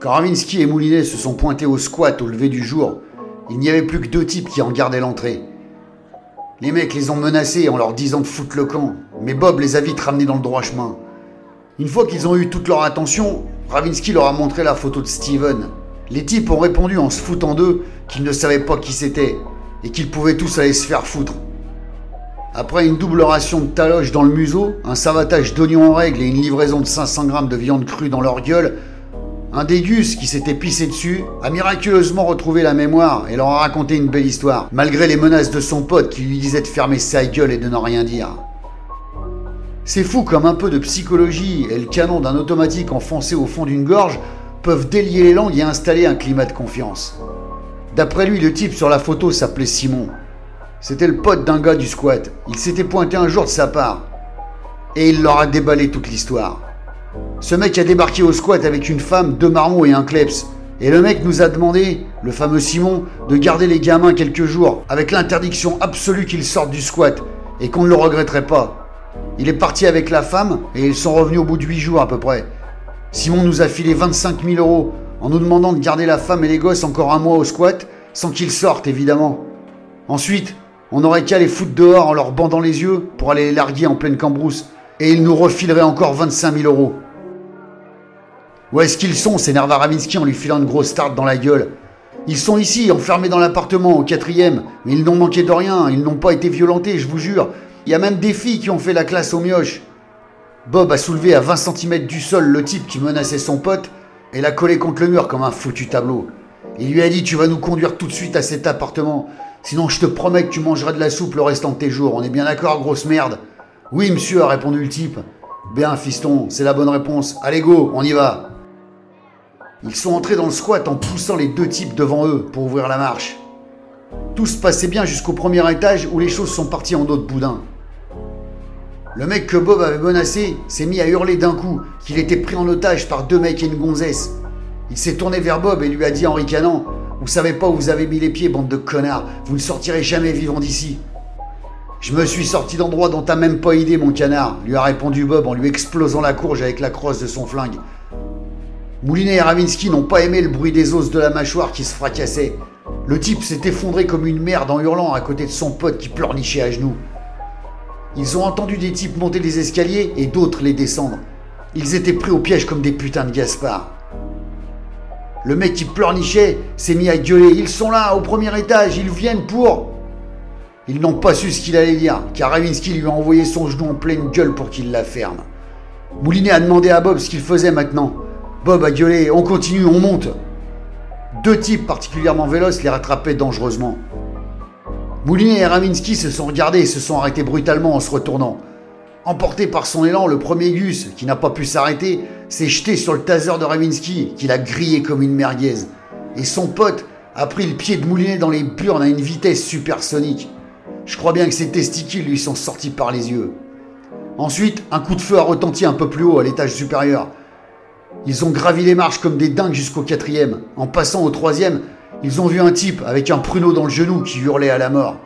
Quand Ravinsky et Moulinet se sont pointés au squat au lever du jour, il n'y avait plus que deux types qui en gardaient l'entrée. Les mecs les ont menacés en leur disant de foutre le camp, mais Bob les a vite ramenés dans le droit chemin. Une fois qu'ils ont eu toute leur attention, Ravinsky leur a montré la photo de Steven. Les types ont répondu en se foutant d'eux qu'ils ne savaient pas qui c'était et qu'ils pouvaient tous aller se faire foutre. Après une double ration de taloche dans le museau, un savatage d'oignons en règle et une livraison de 500 grammes de viande crue dans leur gueule, un dégus qui s'était pissé dessus a miraculeusement retrouvé la mémoire et leur a raconté une belle histoire, malgré les menaces de son pote qui lui disait de fermer sa gueule et de ne rien dire. C'est fou comme un peu de psychologie et le canon d'un automatique enfoncé au fond d'une gorge peuvent délier les langues et installer un climat de confiance. D'après lui, le type sur la photo s'appelait Simon. C'était le pote d'un gars du squat. Il s'était pointé un jour de sa part. Et il leur a déballé toute l'histoire. Ce mec a débarqué au squat avec une femme, deux marmots et un kleps. Et le mec nous a demandé, le fameux Simon, de garder les gamins quelques jours, avec l'interdiction absolue qu'ils sortent du squat, et qu'on ne le regretterait pas. Il est parti avec la femme, et ils sont revenus au bout de huit jours à peu près. Simon nous a filé 25 000 euros, en nous demandant de garder la femme et les gosses encore un mois au squat, sans qu'ils sortent évidemment. Ensuite, on n'aurait qu'à les foutre dehors en leur bandant les yeux pour aller les larguer en pleine cambrousse, et ils nous refileraient encore 25 000 euros. Où est-ce qu'ils sont s'énerva Ravinsky en lui filant une grosse tarte dans la gueule? Ils sont ici, enfermés dans l'appartement, au quatrième, mais ils n'ont manqué de rien, ils n'ont pas été violentés, je vous jure. Il y a même des filles qui ont fait la classe au mioche. Bob a soulevé à 20 cm du sol le type qui menaçait son pote et l'a collé contre le mur comme un foutu tableau. Il lui a dit Tu vas nous conduire tout de suite à cet appartement. Sinon, je te promets que tu mangeras de la soupe le restant de tes jours. On est bien d'accord, grosse merde Oui, monsieur, a répondu le type. Bien, fiston, c'est la bonne réponse. Allez, go, on y va. Ils sont entrés dans le squat en poussant les deux types devant eux pour ouvrir la marche. Tout se passait bien jusqu'au premier étage où les choses sont parties en autre boudin. Le mec que Bob avait menacé s'est mis à hurler d'un coup qu'il était pris en otage par deux mecs et une gonzesse. Il s'est tourné vers Bob et lui a dit en ricanant vous savez pas où vous avez mis les pieds, bande de connards. Vous ne sortirez jamais vivant d'ici. Je me suis sorti d'endroit dont t'as même pas idée, mon canard, lui a répondu Bob en lui explosant la courge avec la crosse de son flingue. Moulinet et Ravinsky n'ont pas aimé le bruit des os de la mâchoire qui se fracassaient. Le type s'est effondré comme une merde en hurlant à côté de son pote qui pleurnichait à genoux. Ils ont entendu des types monter les escaliers et d'autres les descendre. Ils étaient pris au piège comme des putains de Gaspard. Le mec qui pleurnichait s'est mis à gueuler. Ils sont là, au premier étage, ils viennent pour. Ils n'ont pas su ce qu'il allait dire, car Ravinsky lui a envoyé son genou en pleine gueule pour qu'il la ferme. Moulinet a demandé à Bob ce qu'il faisait maintenant. Bob a gueulé On continue, on monte Deux types particulièrement véloces les rattrapaient dangereusement. Moulinet et Ravinsky se sont regardés et se sont arrêtés brutalement en se retournant. Emporté par son élan, le premier Gus, qui n'a pas pu s'arrêter, s'est jeté sur le taser de Ravinsky, qu'il a grillé comme une merguez. Et son pote a pris le pied de Moulinet dans les burnes à une vitesse supersonique. Je crois bien que ses testicules lui sont sortis par les yeux. Ensuite, un coup de feu a retenti un peu plus haut, à l'étage supérieur. Ils ont gravi les marches comme des dingues jusqu'au quatrième. En passant au troisième, ils ont vu un type avec un pruneau dans le genou qui hurlait à la mort.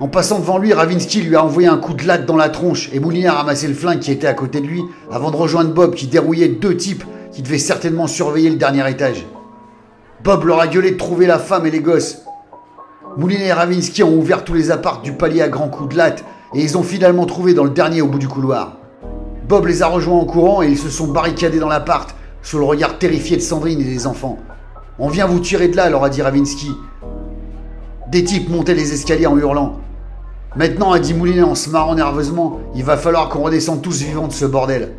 En passant devant lui, Ravinsky lui a envoyé un coup de latte dans la tronche et Moulinet a ramassé le flingue qui était à côté de lui avant de rejoindre Bob qui dérouillait deux types qui devaient certainement surveiller le dernier étage. Bob leur a gueulé de trouver la femme et les gosses. Moulinet et Ravinsky ont ouvert tous les apparts du palier à grands coups de latte et ils ont finalement trouvé dans le dernier au bout du couloir. Bob les a rejoints en courant et ils se sont barricadés dans l'appart sous le regard terrifié de Sandrine et des enfants. On vient vous tirer de là, leur a dit Ravinsky. Des types montaient les escaliers en hurlant. Maintenant, a dit Moulinet en se marrant nerveusement, il va falloir qu'on redescende tous vivants de ce bordel.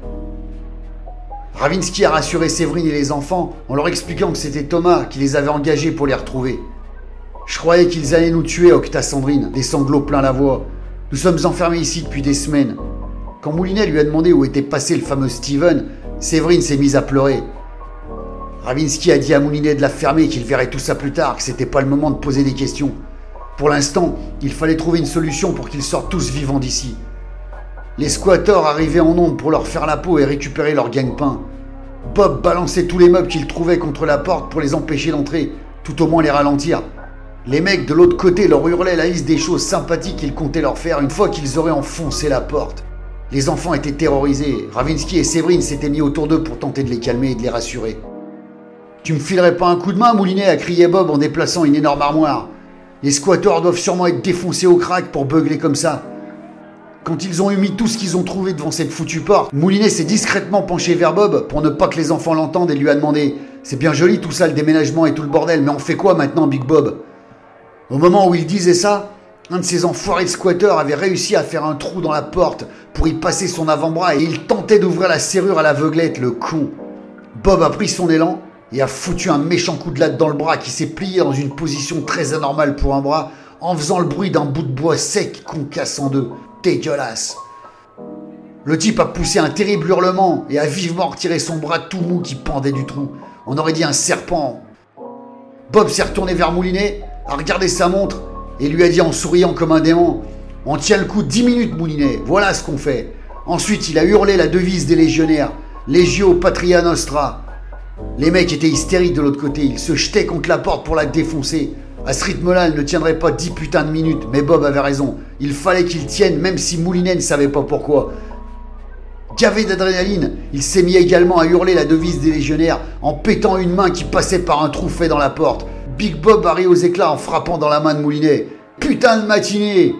Ravinsky a rassuré Séverine et les enfants en leur expliquant que c'était Thomas qui les avait engagés pour les retrouver. Je croyais qu'ils allaient nous tuer, Octa Sandrine, des sanglots plein la voix. Nous sommes enfermés ici depuis des semaines. Quand Moulinet lui a demandé où était passé le fameux Steven, Séverine s'est mise à pleurer. Ravinsky a dit à Moulinet de la fermer, qu'il verrait tout ça plus tard, que c'était pas le moment de poser des questions. Pour l'instant, il fallait trouver une solution pour qu'ils sortent tous vivants d'ici. Les squatteurs arrivaient en nombre pour leur faire la peau et récupérer leur gagne-pain. Bob balançait tous les meubles qu'il trouvait contre la porte pour les empêcher d'entrer, tout au moins les ralentir. Les mecs de l'autre côté leur hurlaient la liste des choses sympathiques qu'ils comptaient leur faire une fois qu'ils auraient enfoncé la porte. Les enfants étaient terrorisés. Ravinsky et Séverine s'étaient mis autour d'eux pour tenter de les calmer et de les rassurer. Tu me filerais pas un coup de main, Moulinet a crié Bob en déplaçant une énorme armoire. Les squatteurs doivent sûrement être défoncés au crack pour beugler comme ça. Quand ils ont eu mis tout ce qu'ils ont trouvé devant cette foutue porte, Moulinet s'est discrètement penché vers Bob pour ne pas que les enfants l'entendent et lui a demandé C'est bien joli tout ça, le déménagement et tout le bordel, mais on fait quoi maintenant, Big Bob? Au moment où il disait ça, un de ces enfoirés de squatteurs avait réussi à faire un trou dans la porte pour y passer son avant-bras et il tentait d'ouvrir la serrure à l'aveuglette, le con. Bob a pris son élan et a foutu un méchant coup de latte dans le bras qui s'est plié dans une position très anormale pour un bras en faisant le bruit d'un bout de bois sec qu'on casse en deux dégueulasse. Le type a poussé un terrible hurlement et a vivement retiré son bras tout mou qui pendait du trou. On aurait dit un serpent. Bob s'est retourné vers Moulinet, a regardé sa montre et lui a dit en souriant comme un démon On tient le coup dix minutes, Moulinet, voilà ce qu'on fait. Ensuite, il a hurlé la devise des légionnaires Legio Patria Nostra. Les mecs étaient hystériques de l'autre côté, ils se jetaient contre la porte pour la défoncer. À ce rythme-là, elle ne tiendrait pas dix putains de minutes, mais Bob avait raison. Il fallait qu'il tienne, même si Moulinet ne savait pas pourquoi. Gavé d'adrénaline, il s'est mis également à hurler la devise des légionnaires en pétant une main qui passait par un trou fait dans la porte. Big Bob a ri aux éclats en frappant dans la main de Moulinet. Putain de matinée